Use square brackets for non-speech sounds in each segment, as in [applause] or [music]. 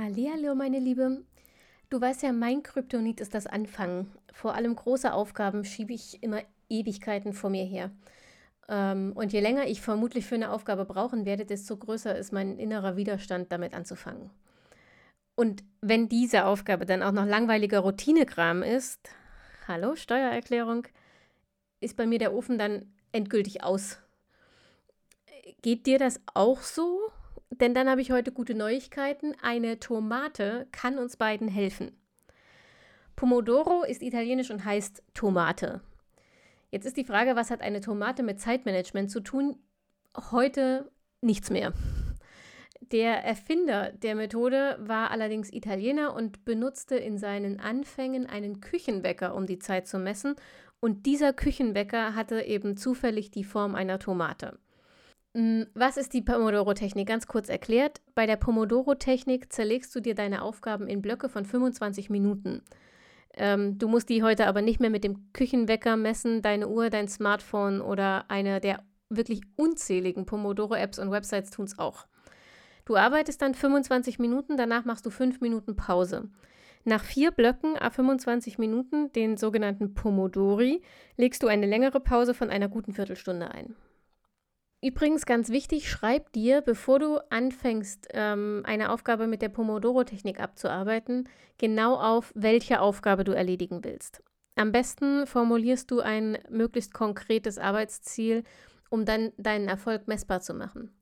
Hallo, meine Liebe. Du weißt ja, mein Kryptonit ist das Anfangen. Vor allem große Aufgaben schiebe ich immer Ewigkeiten vor mir her. Ähm, und je länger ich vermutlich für eine Aufgabe brauchen werde, desto größer ist mein innerer Widerstand, damit anzufangen. Und wenn diese Aufgabe dann auch noch langweiliger Routinegram ist, hallo, Steuererklärung, ist bei mir der Ofen dann endgültig aus. Geht dir das auch so? Denn dann habe ich heute gute Neuigkeiten. Eine Tomate kann uns beiden helfen. Pomodoro ist italienisch und heißt Tomate. Jetzt ist die Frage, was hat eine Tomate mit Zeitmanagement zu tun? Heute nichts mehr. Der Erfinder der Methode war allerdings Italiener und benutzte in seinen Anfängen einen Küchenwecker, um die Zeit zu messen. Und dieser Küchenwecker hatte eben zufällig die Form einer Tomate. Hm, was ist die Pomodoro-Technik? Ganz kurz erklärt. Bei der Pomodoro-Technik zerlegst du dir deine Aufgaben in Blöcke von 25 Minuten. Ähm, du musst die heute aber nicht mehr mit dem Küchenwecker messen, deine Uhr, dein Smartphone oder eine der wirklich unzähligen Pomodoro-Apps und Websites tun es auch. Du arbeitest dann 25 Minuten, danach machst du 5 Minuten Pause. Nach vier Blöcken a 25 Minuten, den sogenannten Pomodori, legst du eine längere Pause von einer guten Viertelstunde ein. Übrigens ganz wichtig, schreib dir, bevor du anfängst, ähm, eine Aufgabe mit der Pomodoro-Technik abzuarbeiten, genau auf, welche Aufgabe du erledigen willst. Am besten formulierst du ein möglichst konkretes Arbeitsziel, um dann deinen Erfolg messbar zu machen.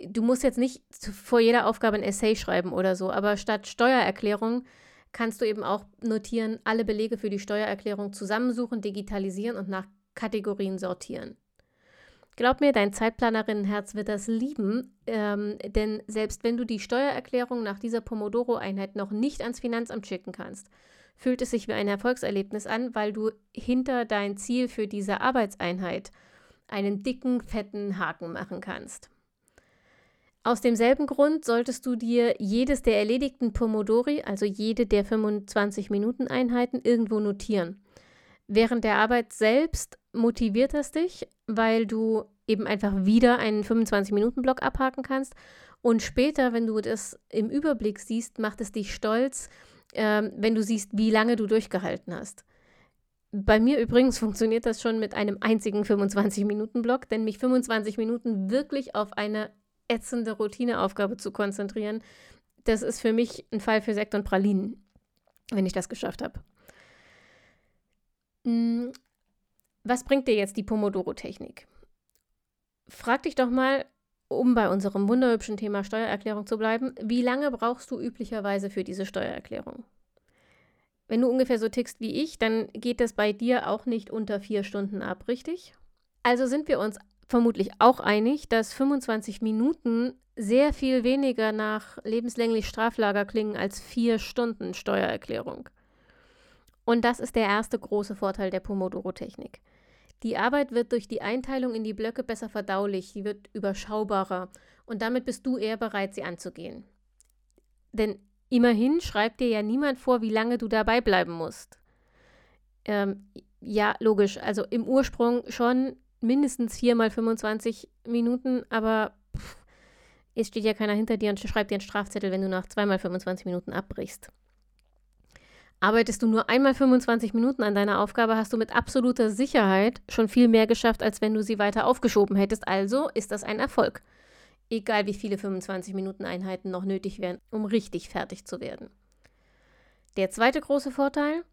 Du musst jetzt nicht vor jeder Aufgabe ein Essay schreiben oder so, aber statt Steuererklärung kannst du eben auch notieren, alle Belege für die Steuererklärung zusammensuchen, digitalisieren und nach Kategorien sortieren. Glaub mir, dein Zeitplanerinnenherz wird das lieben, ähm, denn selbst wenn du die Steuererklärung nach dieser Pomodoro-Einheit noch nicht ans Finanzamt schicken kannst, fühlt es sich wie ein Erfolgserlebnis an, weil du hinter dein Ziel für diese Arbeitseinheit einen dicken, fetten Haken machen kannst. Aus demselben Grund solltest du dir jedes der erledigten Pomodori, also jede der 25-Minuten-Einheiten, irgendwo notieren. Während der Arbeit selbst motiviert es dich, weil du eben einfach wieder einen 25-Minuten-Block abhaken kannst. Und später, wenn du das im Überblick siehst, macht es dich stolz, ähm, wenn du siehst, wie lange du durchgehalten hast. Bei mir übrigens [laughs] funktioniert das schon mit einem einzigen 25-Minuten-Block, denn mich 25 Minuten wirklich auf eine ätzende Routineaufgabe zu konzentrieren, das ist für mich ein Fall für Sekt und Pralinen, wenn ich das geschafft habe. Hm, was bringt dir jetzt die Pomodoro-Technik? Frag dich doch mal, um bei unserem wunderhübschen Thema Steuererklärung zu bleiben, wie lange brauchst du üblicherweise für diese Steuererklärung? Wenn du ungefähr so tickst wie ich, dann geht das bei dir auch nicht unter vier Stunden ab, richtig? Also sind wir uns vermutlich auch einig, dass 25 Minuten sehr viel weniger nach lebenslänglich Straflager klingen als vier Stunden Steuererklärung. Und das ist der erste große Vorteil der Pomodoro-Technik. Die Arbeit wird durch die Einteilung in die Blöcke besser verdaulich, sie wird überschaubarer und damit bist du eher bereit, sie anzugehen. Denn immerhin schreibt dir ja niemand vor, wie lange du dabei bleiben musst. Ähm, ja, logisch, also im Ursprung schon mindestens 4 mal 25 Minuten, aber pff, es steht ja keiner hinter dir und schreibt dir einen Strafzettel, wenn du nach 2 mal 25 Minuten abbrichst. Arbeitest du nur einmal 25 Minuten an deiner Aufgabe, hast du mit absoluter Sicherheit schon viel mehr geschafft, als wenn du sie weiter aufgeschoben hättest. Also ist das ein Erfolg. Egal wie viele 25 Minuten Einheiten noch nötig wären, um richtig fertig zu werden. Der zweite große Vorteil,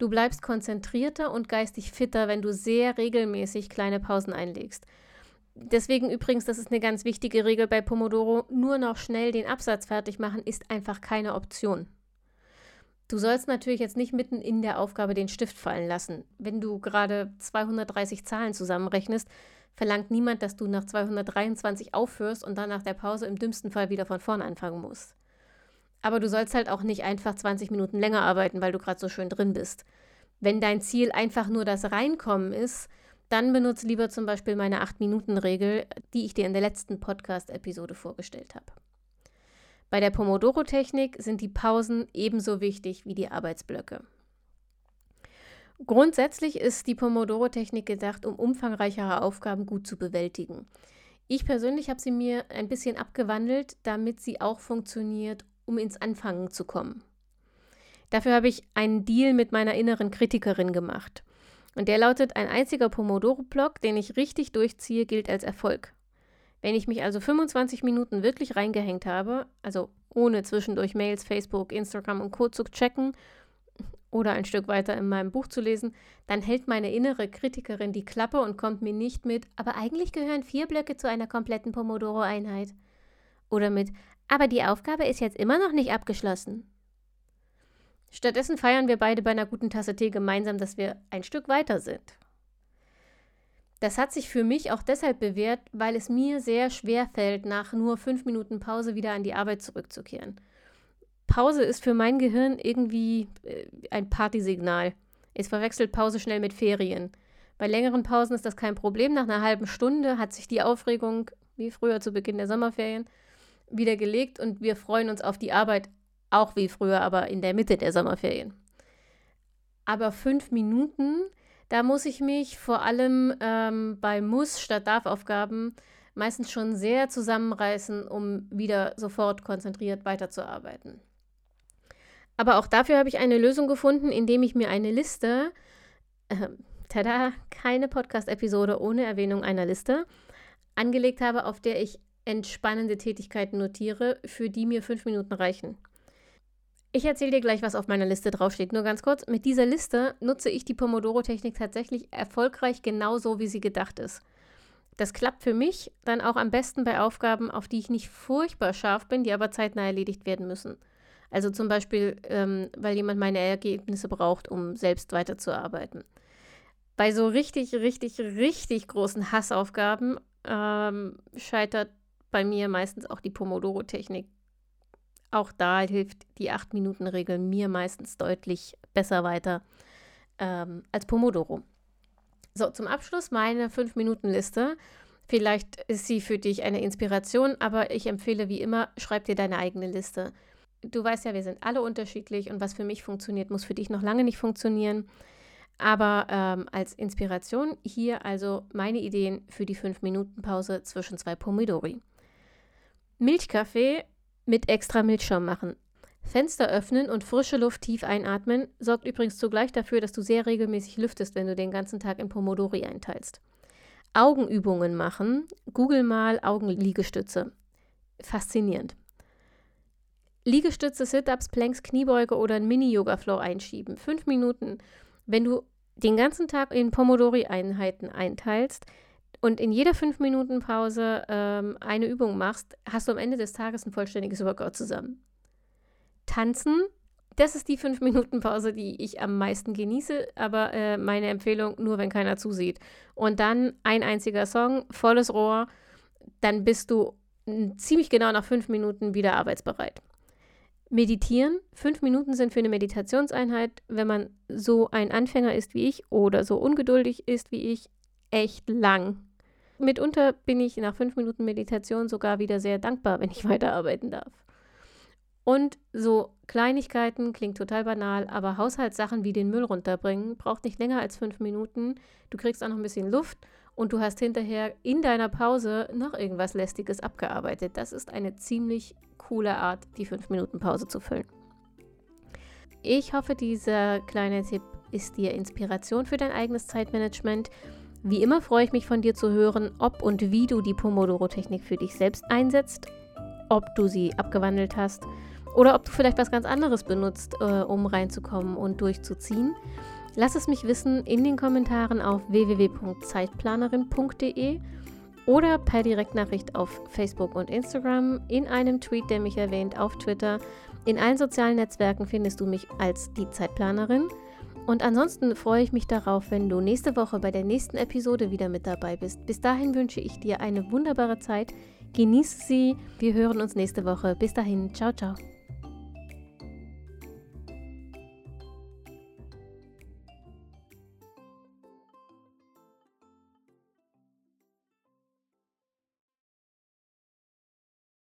du bleibst konzentrierter und geistig fitter, wenn du sehr regelmäßig kleine Pausen einlegst. Deswegen übrigens, das ist eine ganz wichtige Regel bei Pomodoro, nur noch schnell den Absatz fertig machen ist einfach keine Option. Du sollst natürlich jetzt nicht mitten in der Aufgabe den Stift fallen lassen. Wenn du gerade 230 Zahlen zusammenrechnest, verlangt niemand, dass du nach 223 aufhörst und dann nach der Pause im dümmsten Fall wieder von vorne anfangen musst. Aber du sollst halt auch nicht einfach 20 Minuten länger arbeiten, weil du gerade so schön drin bist. Wenn dein Ziel einfach nur das Reinkommen ist, dann benutze lieber zum Beispiel meine 8-Minuten-Regel, die ich dir in der letzten Podcast-Episode vorgestellt habe. Bei der Pomodoro-Technik sind die Pausen ebenso wichtig wie die Arbeitsblöcke. Grundsätzlich ist die Pomodoro-Technik gedacht, um umfangreichere Aufgaben gut zu bewältigen. Ich persönlich habe sie mir ein bisschen abgewandelt, damit sie auch funktioniert, um ins Anfangen zu kommen. Dafür habe ich einen Deal mit meiner inneren Kritikerin gemacht. Und der lautet, ein einziger Pomodoro-Block, den ich richtig durchziehe, gilt als Erfolg. Wenn ich mich also 25 Minuten wirklich reingehängt habe, also ohne zwischendurch Mails, Facebook, Instagram und Co. zu checken oder ein Stück weiter in meinem Buch zu lesen, dann hält meine innere Kritikerin die Klappe und kommt mir nicht mit, aber eigentlich gehören vier Blöcke zu einer kompletten Pomodoro-Einheit. Oder mit, aber die Aufgabe ist jetzt immer noch nicht abgeschlossen. Stattdessen feiern wir beide bei einer guten Tasse Tee gemeinsam, dass wir ein Stück weiter sind. Das hat sich für mich auch deshalb bewährt, weil es mir sehr schwer fällt, nach nur fünf Minuten Pause wieder an die Arbeit zurückzukehren. Pause ist für mein Gehirn irgendwie äh, ein Partysignal. Es verwechselt Pause schnell mit Ferien. Bei längeren Pausen ist das kein Problem. Nach einer halben Stunde hat sich die Aufregung, wie früher zu Beginn der Sommerferien, wieder gelegt und wir freuen uns auf die Arbeit auch wie früher, aber in der Mitte der Sommerferien. Aber fünf Minuten, da muss ich mich vor allem ähm, bei Muss statt Darf-Aufgaben meistens schon sehr zusammenreißen, um wieder sofort konzentriert weiterzuarbeiten. Aber auch dafür habe ich eine Lösung gefunden, indem ich mir eine Liste, äh, tada, keine Podcast-Episode ohne Erwähnung einer Liste, angelegt habe, auf der ich entspannende Tätigkeiten notiere, für die mir fünf Minuten reichen. Ich erzähle dir gleich, was auf meiner Liste draufsteht. Nur ganz kurz, mit dieser Liste nutze ich die Pomodoro-Technik tatsächlich erfolgreich genauso, wie sie gedacht ist. Das klappt für mich dann auch am besten bei Aufgaben, auf die ich nicht furchtbar scharf bin, die aber zeitnah erledigt werden müssen. Also zum Beispiel, ähm, weil jemand meine Ergebnisse braucht, um selbst weiterzuarbeiten. Bei so richtig, richtig, richtig großen Hassaufgaben ähm, scheitert bei mir meistens auch die Pomodoro-Technik auch da hilft die 8-Minuten-Regel mir meistens deutlich besser weiter ähm, als Pomodoro. So, zum Abschluss meine 5-Minuten-Liste. Vielleicht ist sie für dich eine Inspiration, aber ich empfehle wie immer, schreib dir deine eigene Liste. Du weißt ja, wir sind alle unterschiedlich und was für mich funktioniert, muss für dich noch lange nicht funktionieren. Aber ähm, als Inspiration hier also meine Ideen für die 5-Minuten-Pause zwischen zwei Pomidori. Milchkaffee mit extra Milchschaum machen. Fenster öffnen und frische Luft tief einatmen sorgt übrigens zugleich dafür, dass du sehr regelmäßig lüftest, wenn du den ganzen Tag in Pomodori einteilst. Augenübungen machen. Google mal Augenliegestütze. Faszinierend. Liegestütze, Sit-Ups, Planks, Kniebeuge oder ein Mini-Yoga-Flow einschieben. Fünf Minuten. Wenn du den ganzen Tag in Pomodori-Einheiten einteilst, und in jeder 5-Minuten-Pause ähm, eine Übung machst, hast du am Ende des Tages ein vollständiges Workout zusammen. Tanzen, das ist die 5-Minuten-Pause, [laughs] die ich am meisten genieße, aber äh, meine Empfehlung nur, wenn keiner zusieht. Und dann ein einziger Song, volles Rohr, dann bist du ziemlich genau nach 5 Minuten wieder arbeitsbereit. Meditieren. Fünf Minuten sind für eine Meditationseinheit, wenn man so ein Anfänger ist wie ich oder so ungeduldig ist wie ich, echt lang mitunter bin ich nach fünf Minuten Meditation sogar wieder sehr dankbar, wenn ich [laughs] weiterarbeiten darf. Und so Kleinigkeiten klingt total banal, aber Haushaltssachen wie den Müll runterbringen braucht nicht länger als fünf Minuten. Du kriegst auch noch ein bisschen Luft und du hast hinterher in deiner Pause noch irgendwas Lästiges abgearbeitet. Das ist eine ziemlich coole Art, die fünf Minuten Pause zu füllen. Ich hoffe, dieser kleine Tipp ist dir Inspiration für dein eigenes Zeitmanagement. Wie immer freue ich mich von dir zu hören, ob und wie du die Pomodoro-Technik für dich selbst einsetzt, ob du sie abgewandelt hast oder ob du vielleicht was ganz anderes benutzt, äh, um reinzukommen und durchzuziehen. Lass es mich wissen in den Kommentaren auf www.zeitplanerin.de oder per Direktnachricht auf Facebook und Instagram, in einem Tweet, der mich erwähnt, auf Twitter. In allen sozialen Netzwerken findest du mich als die Zeitplanerin. Und ansonsten freue ich mich darauf, wenn du nächste Woche bei der nächsten Episode wieder mit dabei bist. Bis dahin wünsche ich dir eine wunderbare Zeit. Genieße sie. Wir hören uns nächste Woche. Bis dahin. Ciao, ciao.